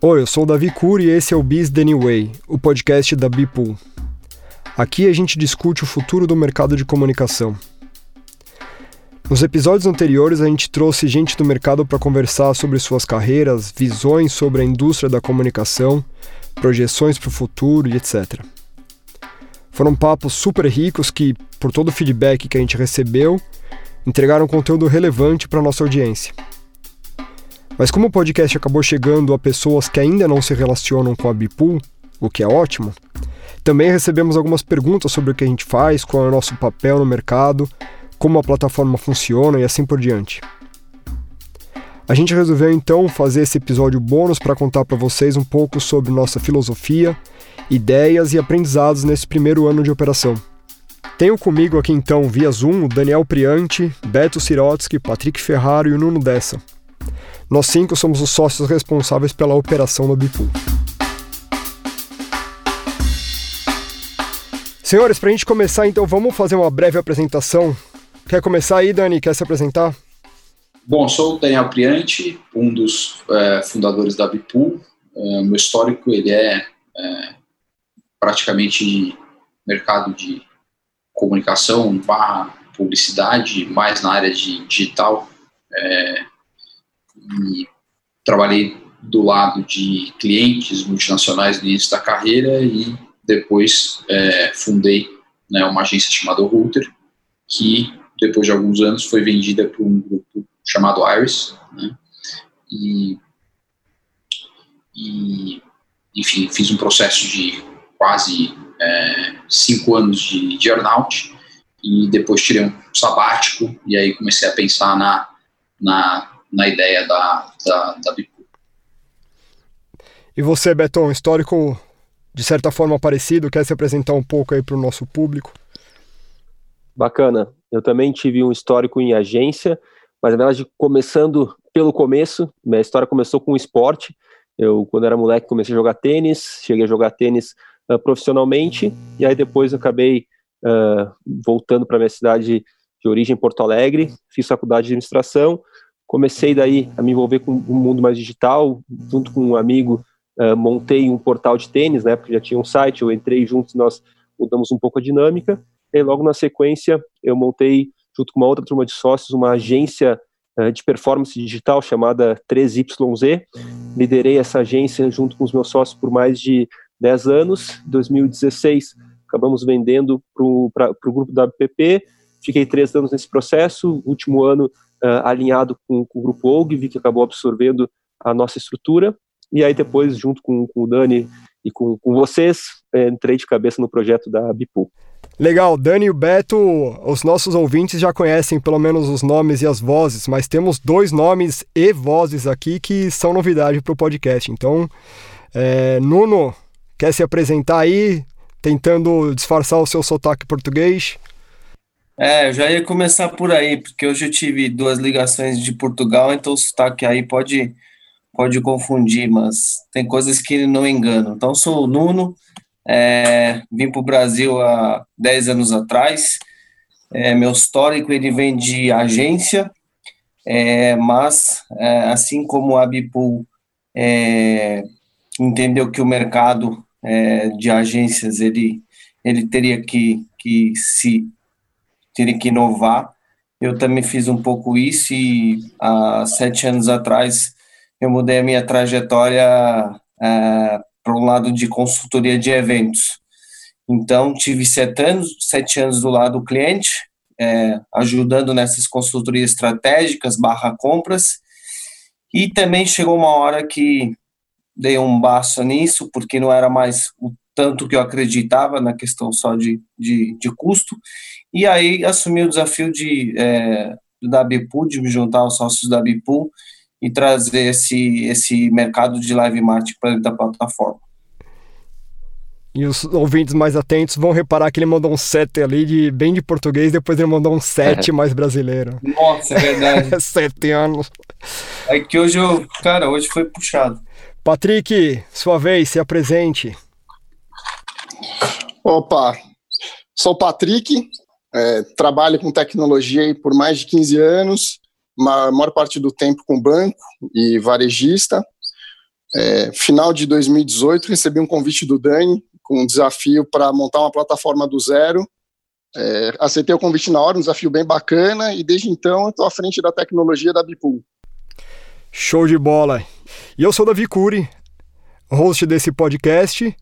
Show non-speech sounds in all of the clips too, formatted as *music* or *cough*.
Oi, eu sou o Davi Cury e esse é o Biz The New Way, o podcast da Bipool. Aqui a gente discute o futuro do mercado de comunicação. Nos episódios anteriores a gente trouxe gente do mercado para conversar sobre suas carreiras, visões sobre a indústria da comunicação, projeções para o futuro e etc. Foram papos super ricos que, por todo o feedback que a gente recebeu, entregaram conteúdo relevante para nossa audiência. Mas como o podcast acabou chegando a pessoas que ainda não se relacionam com a Bipool, o que é ótimo, também recebemos algumas perguntas sobre o que a gente faz, qual é o nosso papel no mercado, como a plataforma funciona e assim por diante. A gente resolveu então fazer esse episódio bônus para contar para vocês um pouco sobre nossa filosofia, ideias e aprendizados nesse primeiro ano de operação. Tenho comigo aqui então, via Zoom, o Daniel Priante, Beto Sirotsky, Patrick Ferraro e o Nuno Dessa. Nós cinco somos os sócios responsáveis pela operação do Bipool. Senhores, para a gente começar, então vamos fazer uma breve apresentação. Quer começar aí, Dani? Quer se apresentar? Bom, sou o Daniel Priante, um dos é, fundadores da Bipool. É, meu histórico ele é, é praticamente mercado de comunicação barra publicidade, mais na área de digital. É, e trabalhei do lado de clientes multinacionais no início da carreira e depois é, fundei né, uma agência chamada Router, que depois de alguns anos foi vendida para um grupo chamado Iris, né, e, e, enfim, fiz um processo de quase é, cinco anos de, de e depois tirei um sabático e aí comecei a pensar na, na na ideia da, da, da Bipu. E você, Beton, histórico de certa forma parecido, quer se apresentar um pouco aí para o nosso público? Bacana. Eu também tive um histórico em agência, mas na verdade começando pelo começo, minha história começou com esporte. Eu, quando era moleque, comecei a jogar tênis, cheguei a jogar tênis uh, profissionalmente, e aí depois eu acabei uh, voltando para minha cidade de origem, Porto Alegre, fiz faculdade de administração, Comecei daí a me envolver com o mundo mais digital, junto com um amigo, uh, montei um portal de tênis, né, porque já tinha um site, eu entrei juntos, nós mudamos um pouco a dinâmica, e logo na sequência eu montei, junto com uma outra turma de sócios, uma agência uh, de performance digital chamada 3YZ, liderei essa agência junto com os meus sócios por mais de 10 anos, em 2016 acabamos vendendo para o grupo WPP, fiquei três anos nesse processo, último ano uh, alinhado com, com, o grupo OGV, que acabou absorvendo a nossa estrutura, e aí depois, junto com, com o Dani e com, com vocês, entrei de cabeça no projeto da Bipool. Legal, Dani e o Beto, os nossos ouvintes já conhecem pelo menos os nomes e as vozes, mas temos dois nomes e vozes aqui que são novidade para o podcast. Então, é, Nuno, quer se apresentar aí, tentando disfarçar o seu sotaque português? É, eu já ia começar por aí, porque hoje eu tive duas ligações de Portugal, então o sotaque aí pode, pode confundir, mas tem coisas que não enganam. Então, sou o Nuno, é, vim para o Brasil há 10 anos atrás, é, meu histórico ele vem de agência, é, mas é, assim como a Bipool é, entendeu que o mercado é, de agências ele, ele teria que, que se teria que inovar. Eu também fiz um pouco isso e há sete anos atrás eu mudei a minha trajetória é, para um lado de consultoria de eventos. Então, tive sete anos, sete anos do lado do cliente, é, ajudando nessas consultorias estratégicas barra compras, e também chegou uma hora que dei um baço nisso, porque não era mais o tanto que eu acreditava na questão só de, de, de custo, e aí assumi o desafio de, é, da Bipool, de me juntar aos sócios da Bipool e trazer esse, esse mercado de live marketing para dentro da plataforma. E os ouvintes mais atentos vão reparar que ele mandou um set ali de bem de português, depois ele mandou um set é. mais brasileiro. Nossa, é verdade. *laughs* Sete anos. É que hoje eu, cara, hoje foi puxado. Patrick, sua vez, se apresente. Opa, sou o Patrick, é, trabalho com tecnologia por mais de 15 anos, a maior parte do tempo com banco e varejista. É, final de 2018, recebi um convite do Dani com um desafio para montar uma plataforma do zero. É, aceitei o convite na hora, um desafio bem bacana, e desde então estou à frente da tecnologia da Bipool. Show de bola! E eu sou Davi Cury, host desse podcast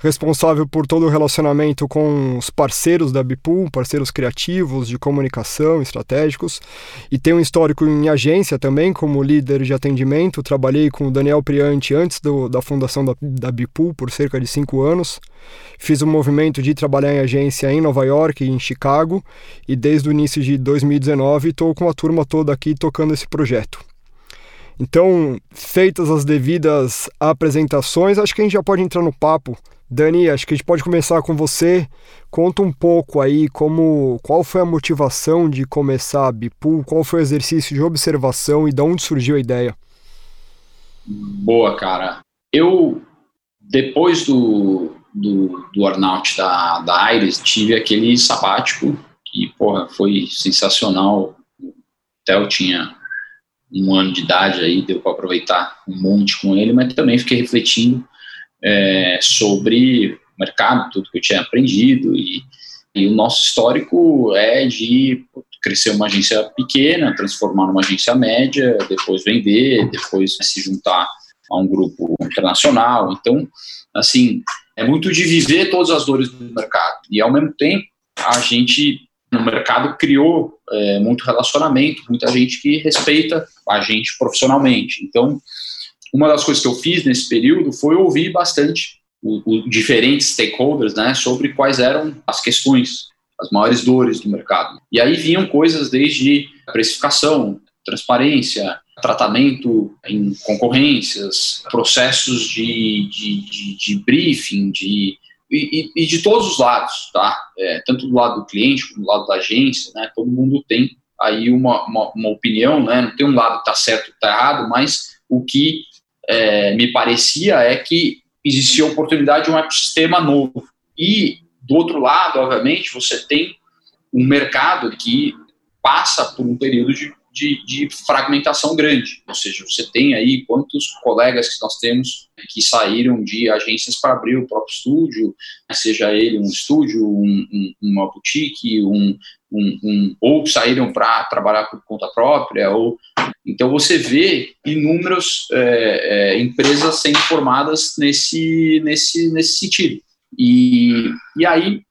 responsável por todo o relacionamento com os parceiros da Bipool, parceiros criativos, de comunicação, estratégicos, e tenho um histórico em agência também, como líder de atendimento. Trabalhei com o Daniel Priante antes do, da fundação da, da Bipool por cerca de cinco anos. Fiz um movimento de trabalhar em agência em Nova York e em Chicago, e desde o início de 2019 estou com a turma toda aqui tocando esse projeto. Então, feitas as devidas apresentações, acho que a gente já pode entrar no papo Dani, acho que a gente pode começar com você. Conta um pouco aí como, qual foi a motivação de começar a Bipool, qual foi o exercício de observação e de onde surgiu a ideia. Boa, cara. Eu, depois do, do, do earnout da, da Aires, tive aquele sabático que, porra, foi sensacional. Até eu tinha um ano de idade aí, deu para aproveitar um monte com ele, mas também fiquei refletindo é, sobre o mercado, tudo que eu tinha aprendido e, e o nosso histórico é de crescer uma agência pequena, transformar numa agência média, depois vender, depois se juntar a um grupo internacional. Então, assim, é muito de viver todas as dores do mercado. E, ao mesmo tempo, a gente, no mercado, criou é, muito relacionamento, muita gente que respeita a gente profissionalmente. Então, uma das coisas que eu fiz nesse período foi ouvir bastante os diferentes stakeholders né, sobre quais eram as questões, as maiores dores do mercado. E aí vinham coisas desde precificação, transparência, tratamento em concorrências, processos de, de, de, de briefing, de, e, e, de todos os lados, tá? É, tanto do lado do cliente como do lado da agência, né? Todo mundo tem aí uma, uma, uma opinião, né? Não tem um lado que está certo e está errado, mas o que é, me parecia é que existia a oportunidade de um ecossistema novo. E, do outro lado, obviamente, você tem um mercado que passa por um período de, de, de, fragmentação grande. Ou seja, você tem aí quantos colegas que nós temos que saíram de agências para abrir o próprio estúdio, seja ele um estúdio, um, um, uma boutique, um, um ou saíram para trabalhar por conta própria, ou então você vê inúmeras é, é, empresas sendo formadas nesse, nesse, nesse sentido. E, e aí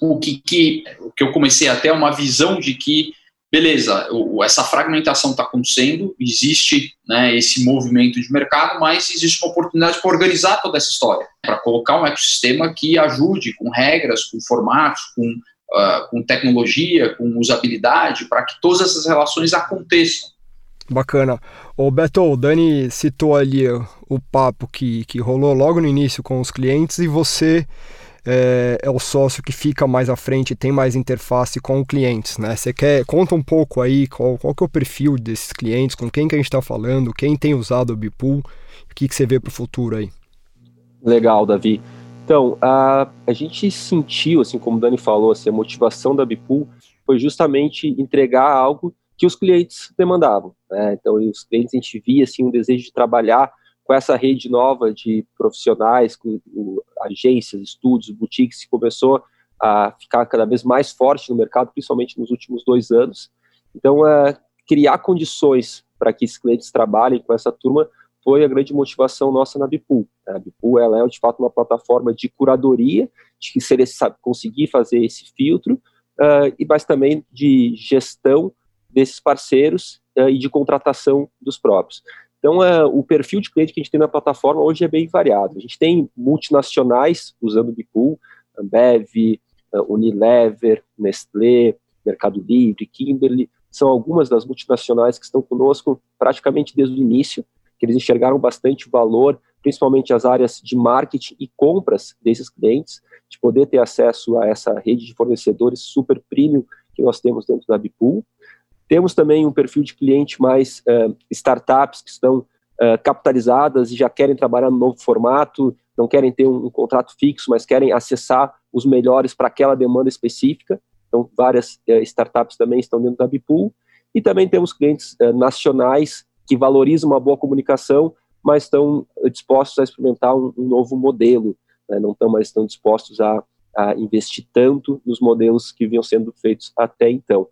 o que, que, o que eu comecei até uma visão de que beleza, essa fragmentação está acontecendo, existe né, esse movimento de mercado, mas existe uma oportunidade para organizar toda essa história, para colocar um ecossistema que ajude com regras, com formatos, com, uh, com tecnologia, com usabilidade, para que todas essas relações aconteçam. Bacana. O Beto, o Dani citou ali o papo que, que rolou logo no início com os clientes e você é, é, o sócio que fica mais à frente tem mais interface com clientes, né? Você quer, conta um pouco aí qual, qual que é o perfil desses clientes, com quem que a gente está falando, quem tem usado o Bipool, o que, que você vê para o futuro aí? Legal, Davi. Então, a, a gente sentiu, assim como o Dani falou, assim, a motivação da Bipool foi justamente entregar algo que os clientes demandavam. Né? Então, os clientes, a gente via assim, um desejo de trabalhar com essa rede nova de profissionais, com, com agências, estúdios, boutiques, que começou a ficar cada vez mais forte no mercado, principalmente nos últimos dois anos. Então, é, criar condições para que esses clientes trabalhem com essa turma foi a grande motivação nossa na Bipool. A Bipool ela é, de fato, uma plataforma de curadoria, de conseguir fazer esse filtro, uh, e mas também de gestão desses parceiros uh, e de contratação dos próprios. Então, uh, o perfil de cliente que a gente tem na plataforma hoje é bem variado. A gente tem multinacionais usando o Bipool, Ambev, uh, Unilever, Nestlé, Mercado Livre, Kimberly, são algumas das multinacionais que estão conosco praticamente desde o início, que eles enxergaram bastante valor, principalmente as áreas de marketing e compras desses clientes, de poder ter acesso a essa rede de fornecedores super premium que nós temos dentro da Bipool. Temos também um perfil de cliente mais uh, startups que estão uh, capitalizadas e já querem trabalhar no novo formato, não querem ter um, um contrato fixo, mas querem acessar os melhores para aquela demanda específica. Então, várias uh, startups também estão dentro da Bipool. E também temos clientes nacionais que valorizam uma boa comunicação, mas estão dispostos a experimentar um, um novo modelo, né? não estão mais tão dispostos a, a, investir tanto nos modelos que vinham sendo feitos até então.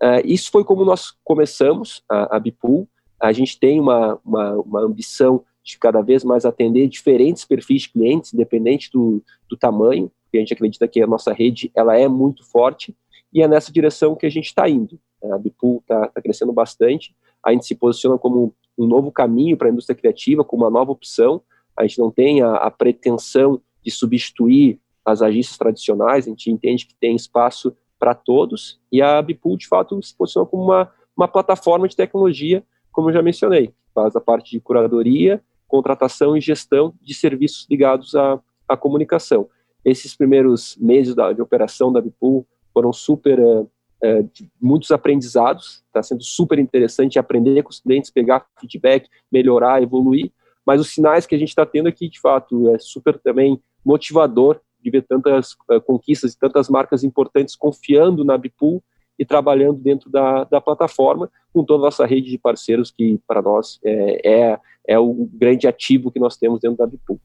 Uh, isso foi como nós começamos a, a Bipool. A gente tem uma, uma, uma, ambição de cada vez mais atender diferentes perfis de clientes, independente do, do tamanho, porque a gente acredita que a nossa rede ela é muito forte e é nessa direção que a gente está indo. A Bipool está tá crescendo bastante, a gente se posiciona como um novo caminho para a indústria criativa, como uma nova opção. A gente não tem a, a pretensão de substituir as agências tradicionais, a gente entende que tem espaço para todos, e a Bipool, de fato, se posiciona como uma, uma plataforma de tecnologia, como eu já mencionei, faz a parte de curadoria, contratação e gestão de serviços ligados à, à comunicação. Esses primeiros meses da, de operação da Bipool foram super, uh, uh, muitos aprendizados, está sendo super interessante aprender com os clientes, pegar feedback, melhorar, evoluir, mas os sinais que a gente está tendo aqui, de fato, é super também motivador de ver tantas uh, conquistas e tantas marcas importantes confiando na Bipool e trabalhando dentro da, da plataforma com toda a nossa rede de parceiros que para nós é, é, é o grande ativo que nós temos dentro da Bipool.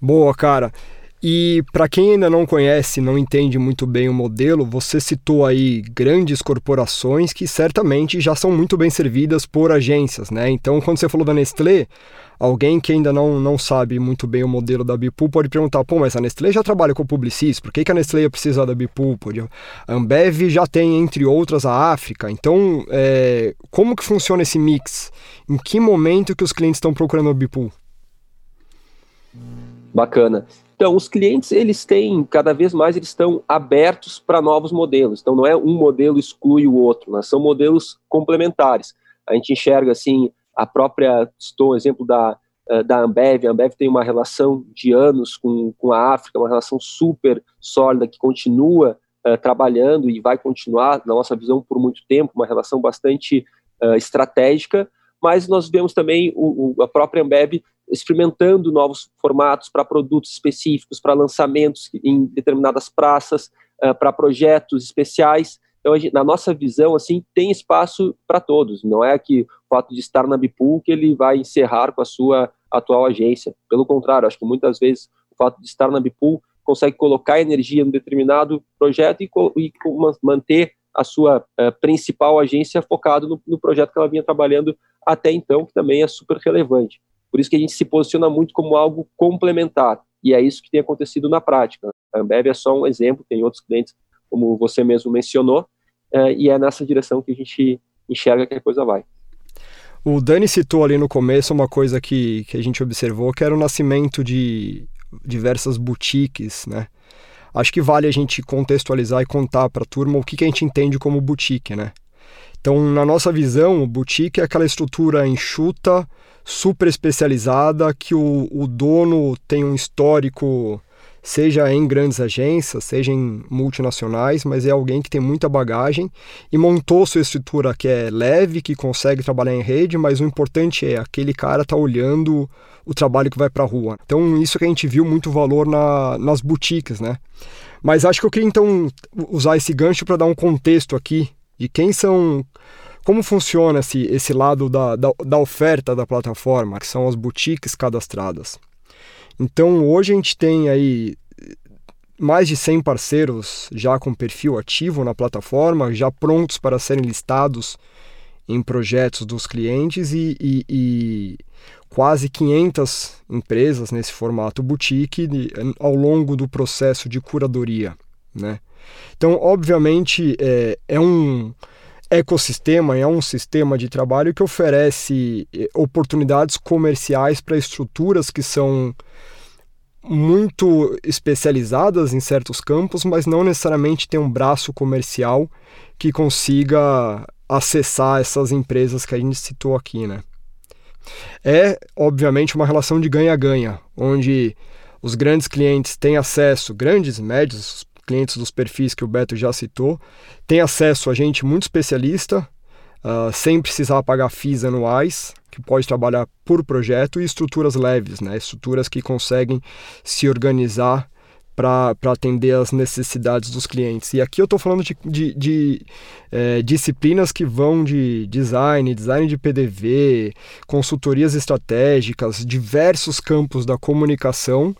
Boa, cara. E para quem ainda não conhece, não entende muito bem o modelo, você citou aí grandes corporações que certamente já são muito bem servidas por agências, né? Então, quando você falou da Nestlé, alguém que ainda não, não sabe muito bem o modelo da Bipool pode perguntar, pô, mas a Nestlé já trabalha com publicis, por que, que a Nestlé ia precisar da Bipool? A Ambev já tem, entre outras, a África. Então, é, como que funciona esse mix? Em que momento que os clientes estão procurando a Bipool? Bacana. Então, os clientes, eles têm, cada vez mais, eles estão abertos para novos modelos. Então, não é um modelo exclui o outro, né? são modelos complementares. A gente enxerga, assim, a própria, estou exemplo da, eh, da Ambev, a Ambev tem uma relação de anos com, com a África, uma relação super sólida que continua uh, trabalhando e vai continuar, na nossa visão, por muito tempo, uma relação bastante uh, estratégica, mas nós vemos também o, o, a própria Ambev experimentando novos formatos para produtos específicos, para lançamentos em determinadas praças, uh, para projetos especiais. Então, gente, na nossa visão, assim, tem espaço para todos. Não é que o fato de estar na Bipool que ele vai encerrar com a sua atual agência. Pelo contrário, acho que muitas vezes o fato de estar na Bipool consegue colocar energia em um determinado projeto e, e manter a sua uh, principal agência focado no, no projeto que ela vinha trabalhando até então, que também é super relevante. Por isso que a gente se posiciona muito como algo complementar. E é isso que tem acontecido na prática. A Ambev é só um exemplo, tem outros clientes, como você mesmo mencionou, é, e é nessa direção que a gente enxerga que a coisa vai. O Dani citou ali no começo uma coisa que, que a gente observou, que era o nascimento de diversas boutiques, né? Acho que vale a gente contextualizar e contar para a turma o que, que a gente entende como boutique, né? Então, na nossa visão, o boutique é aquela estrutura enxuta, super especializada, que o, o dono tem um histórico, seja em grandes agências, seja em multinacionais, mas é alguém que tem muita bagagem e montou sua estrutura que é leve, que consegue trabalhar em rede, mas o importante é aquele cara tá olhando o trabalho que vai para a rua. Então, isso que a gente viu muito valor na, nas boutiques, né? Mas acho que eu queria então usar esse gancho para dar um contexto aqui de quem são. Como funciona esse, esse lado da, da, da oferta da plataforma, que são as boutiques cadastradas. Então hoje a gente tem aí mais de 100 parceiros já com perfil ativo na plataforma, já prontos para serem listados em projetos dos clientes e, e, e quase 500 empresas nesse formato boutique ao longo do processo de curadoria, né? Então, obviamente, é, é um ecossistema, é um sistema de trabalho que oferece é, oportunidades comerciais para estruturas que são muito especializadas em certos campos, mas não necessariamente tem um braço comercial que consiga acessar essas empresas que a gente citou aqui, né? É, obviamente, uma relação de ganha-ganha, onde os grandes clientes têm acesso, grandes, médios, clientes dos perfis que o Beto já citou, tem acesso a gente muito especialista, uh, sem precisar pagar FIIs anuais, que pode trabalhar por projeto, e estruturas leves, né? estruturas que conseguem se organizar para atender as necessidades dos clientes. E aqui eu estou falando de, de, de é, disciplinas que vão de design, design de PDV, consultorias estratégicas, diversos campos da comunicação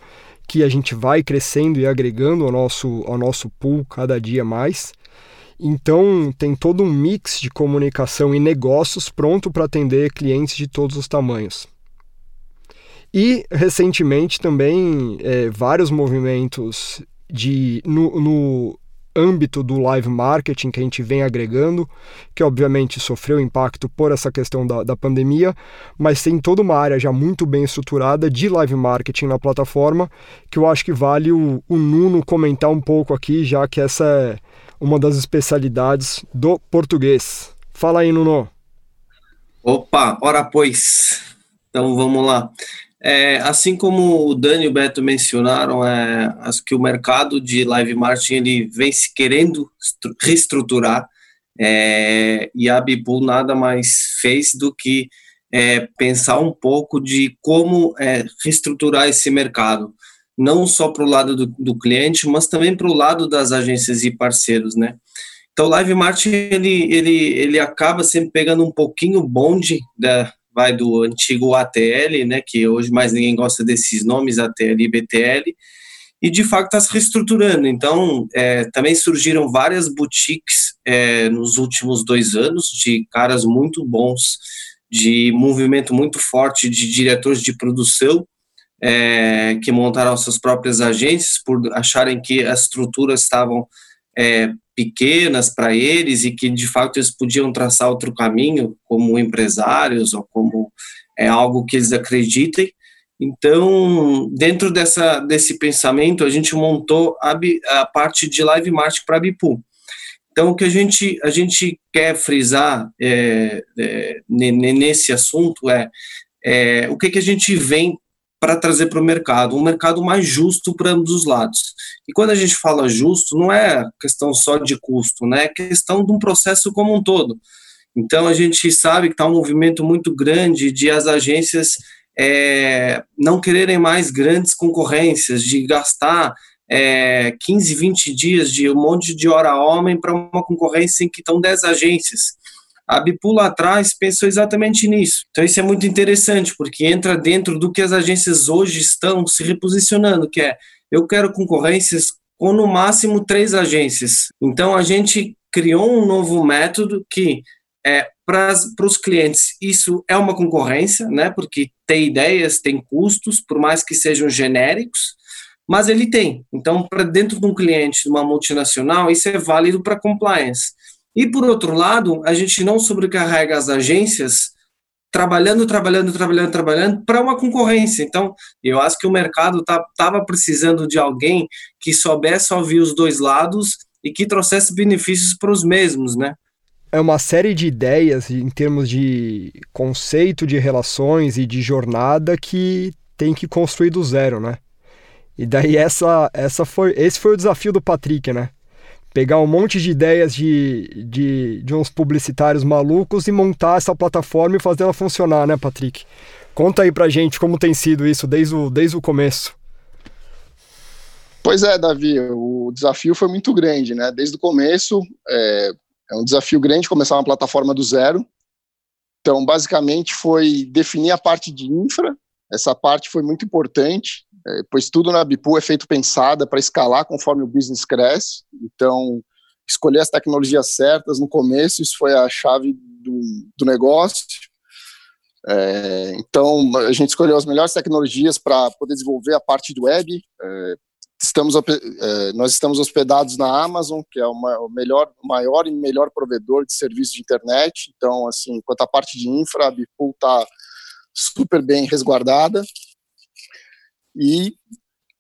que a gente vai crescendo e agregando ao nosso, ao nosso pool cada dia mais. Então, tem todo um mix de comunicação e negócios pronto para atender clientes de todos os tamanhos. E, recentemente, também é, vários movimentos de, no, no âmbito do live marketing que a gente vem agregando, que obviamente sofreu impacto por essa questão da, da pandemia, mas tem toda uma área já muito bem estruturada de live marketing na plataforma, que eu acho que vale o, o Nuno comentar um pouco aqui, já que essa é uma das especialidades do português. Fala aí, Nuno. Opa, ora pois. Então vamos lá. É, assim como o Dani e o Beto mencionaram, é, acho que o mercado de live marketing ele vem se querendo reestruturar é, e a Bipool nada mais fez do que é, pensar um pouco de como é, reestruturar esse mercado, não só para o lado do, do, cliente, mas também para o lado das agências e parceiros, né? Então, o live marketing ele, ele, ele acaba sempre pegando um pouquinho bonde da, vai do antigo ATL, né, que hoje mais ninguém gosta desses nomes, ATL e BTL, e de fato está se reestruturando. Então, é, também surgiram várias boutiques é, nos últimos dois anos de caras muito bons, de movimento muito forte de diretores de produção é, que montaram suas próprias agências por acharem que as estruturas estavam é, pequenas para eles e que de fato eles podiam traçar outro caminho como empresários ou como é algo que eles acreditem. Então, dentro dessa, desse pensamento, a gente montou a, a parte de live marketing para a Bipu. Então, o que a gente, a gente quer frisar é, é, nesse assunto é, é o que, que a gente vem para trazer para o mercado, um mercado mais justo para ambos os lados. E quando a gente fala justo, não é questão só de custo, né? é questão de um processo como um todo. Então a gente sabe que está um movimento muito grande de as agências é, não quererem mais grandes concorrências, de gastar é, 15, 20 dias de um monte de hora homem para uma concorrência em que estão 10 agências. A Bipu lá atrás pensou exatamente nisso. Então isso é muito interessante, porque entra dentro do que as agências hoje estão se reposicionando, que é eu quero concorrências com no máximo três agências. Então a gente criou um novo método que é para os clientes isso é uma concorrência, né? Porque tem ideias, tem custos, por mais que sejam genéricos, mas ele tem. Então, para dentro de um cliente de uma multinacional, isso é válido para compliance. E, por outro lado, a gente não sobrecarrega as agências trabalhando, trabalhando, trabalhando, trabalhando para uma concorrência. Então, eu acho que o mercado estava tá, precisando de alguém que soubesse ouvir os dois lados e que trouxesse benefícios para os mesmos, né? É uma série de ideias em termos de conceito de relações e de jornada que tem que construir do zero, né? E daí essa, essa foi, esse foi o desafio do Patrick, né? Pegar um monte de ideias de, de, de uns publicitários malucos e montar essa plataforma e fazer ela funcionar, né, Patrick? Conta aí pra gente como tem sido isso desde o, desde o começo. Pois é, Davi, o desafio foi muito grande, né? Desde o começo, é, é um desafio grande começar uma plataforma do zero. Então, basicamente, foi definir a parte de infra, essa parte foi muito importante, é, pois tudo na Bipu é feito pensada para escalar conforme o business cresce. Então, escolher as tecnologias certas no começo, isso foi a chave do, do negócio. É, então, a gente escolheu as melhores tecnologias para poder desenvolver a parte do web. É, estamos, é, nós estamos hospedados na Amazon, que é uma, o melhor, maior e melhor provedor de serviços de internet. Então, assim, quanto à parte de infra, a Bipu está super bem resguardada. E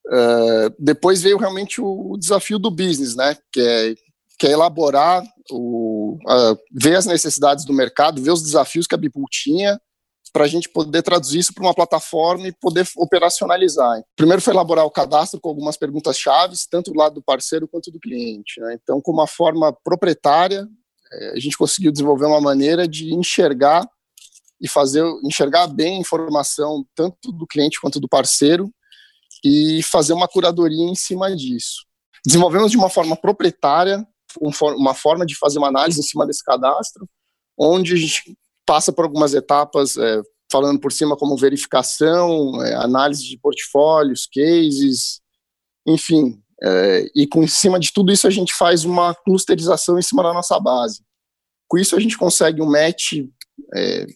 uh, depois veio realmente o, o, desafio do business, né? Que é, que é elaborar, o, uh, ver as necessidades do mercado, ver os desafios que a Bipul tinha, para a gente poder traduzir isso para uma plataforma e poder operacionalizar. Primeiro foi elaborar o cadastro com algumas perguntas chaves, tanto do lado do parceiro quanto do cliente. Né? Então, com uma forma proprietária, eh, a gente conseguiu desenvolver uma maneira de enxergar e fazer enxergar bem a informação tanto do cliente quanto do parceiro e fazer uma curadoria em cima disso. Desenvolvemos de uma forma proprietária uma forma de fazer uma análise em cima desse cadastro, onde a gente passa por algumas etapas, é, falando por cima como verificação, é, análise de portfólios, cases, enfim. É, e com em cima de tudo isso a gente faz uma clusterização em cima da nossa base. Com isso a gente consegue um match é,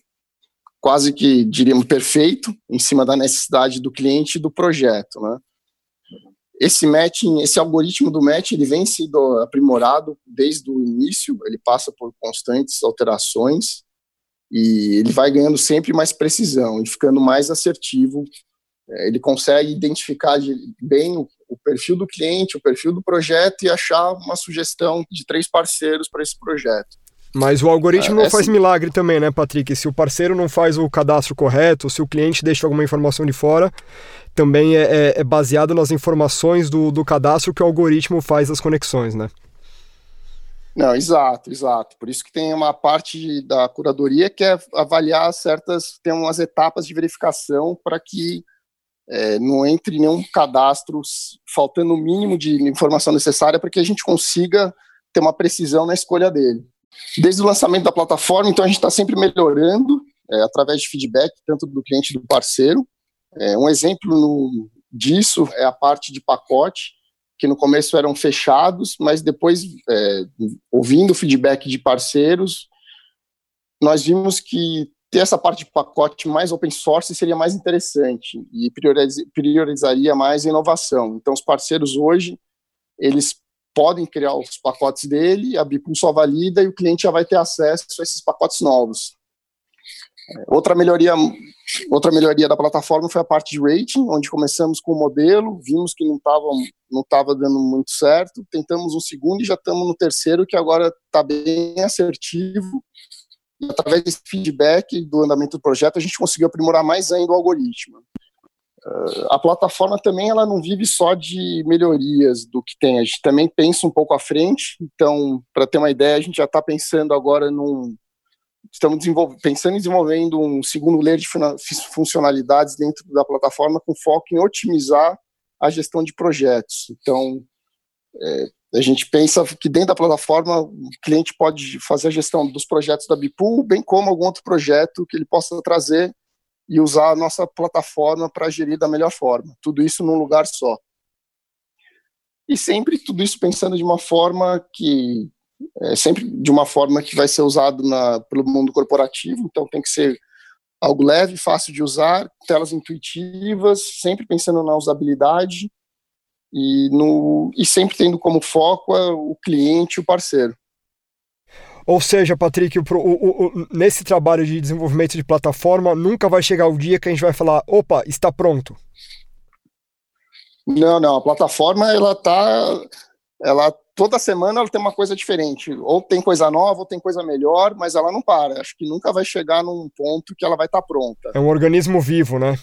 quase que diríamos perfeito em cima da necessidade do cliente e do projeto, né? Esse matching, esse algoritmo do match, ele vem sendo aprimorado desde o início, ele passa por constantes alterações e ele vai ganhando sempre mais precisão e ficando mais assertivo. É, ele consegue identificar bem o, o perfil do cliente, o perfil do projeto e achar uma sugestão de três parceiros para esse projeto. Mas o algoritmo ah, não faz milagre também, né, Patrick? Se o parceiro não faz o cadastro correto, se o cliente deixa alguma informação de fora, também é, é, é baseado nas informações do, do cadastro que o algoritmo faz as conexões, né? Não, exato, exato. Por isso que tem uma parte da curadoria que é avaliar certas, tem umas etapas de verificação para que é, não entre nenhum cadastro faltando o mínimo de informação necessária para que a gente consiga ter uma precisão na escolha dele. Desde o lançamento da plataforma, então a gente está sempre melhorando é, através de feedback, tanto do cliente do parceiro. É, um exemplo no, disso é a parte de pacote, que no começo eram fechados, mas depois, é, ouvindo o feedback de parceiros, nós vimos que ter essa parte de pacote mais open source seria mais interessante e priorizaria mais a inovação. Então, os parceiros hoje, eles podem criar os pacotes dele, a Bipul só valida e o cliente já vai ter acesso a esses pacotes novos. É, outra melhoria, outra melhoria da plataforma foi a parte de rating, onde começamos com o modelo, vimos que não estava não tava dando muito certo, tentamos um segundo e já estamos no terceiro, que agora está bem assertivo. E através desse feedback do andamento do projeto, a gente conseguiu aprimorar mais ainda o algoritmo. Uh, a plataforma também ela não vive só de melhorias do que tem, a gente também pensa um pouco à frente. Então, para ter uma ideia, a gente já está pensando agora num. Estamos pensando em desenvolvendo um segundo layer de funcionalidades dentro da plataforma com foco em otimizar a gestão de projetos. Então, é, a gente pensa que dentro da plataforma o cliente pode fazer a gestão dos projetos da Bipool, bem como algum outro projeto que ele possa trazer e usar a nossa plataforma para gerir da melhor forma. Tudo isso num lugar só. E sempre tudo isso pensando de uma forma que é sempre de uma forma que vai ser usado na, pelo mundo corporativo, então tem que ser algo leve, fácil de usar, telas intuitivas, sempre pensando na usabilidade e, no, e sempre tendo como foco o cliente e o parceiro. Ou seja, Patrick, o, o, o, nesse trabalho de desenvolvimento de plataforma, nunca vai chegar o dia que a gente vai falar, opa, está pronto. Não, não, a plataforma, ela tá, ela toda semana ela tem uma coisa diferente, ou tem coisa nova, ou tem coisa melhor, mas ela não para. Acho que nunca vai chegar num ponto que ela vai estar tá pronta. É um organismo vivo, né?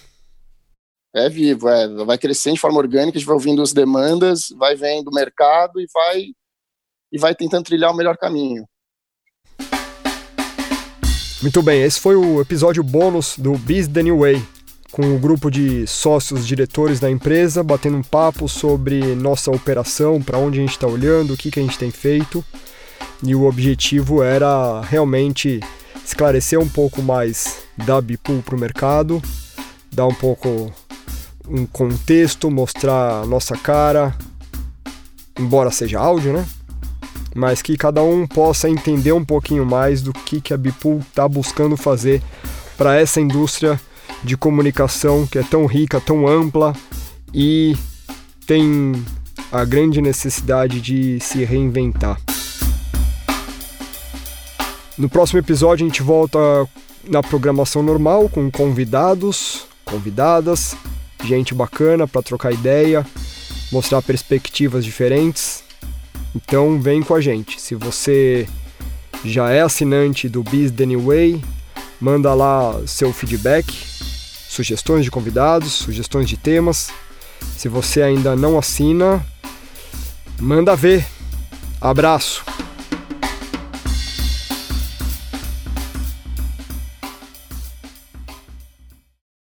É vivo, é, vai crescendo de forma orgânica, a gente vai ouvindo as demandas, vai vendo o mercado e vai e vai tentando trilhar o melhor caminho. Muito bem, esse foi o episódio bônus do Biz The New Way, com o grupo de sócios diretores da empresa, batendo um papo sobre nossa operação, para onde a gente está olhando, o que, que a gente tem feito. E o objetivo era realmente esclarecer um pouco mais da Bipool para o mercado, dar um pouco um contexto, mostrar a nossa cara, embora seja áudio, né? Mas que cada um possa entender um pouquinho mais do que, que a Bipool está buscando fazer para essa indústria de comunicação que é tão rica, tão ampla e tem a grande necessidade de se reinventar. No próximo episódio a gente volta na programação normal com convidados, convidadas, gente bacana para trocar ideia, mostrar perspectivas diferentes então vem com a gente. Se você já é assinante do Biz The New Way, manda lá seu feedback, sugestões de convidados, sugestões de temas. Se você ainda não assina, manda ver. Abraço!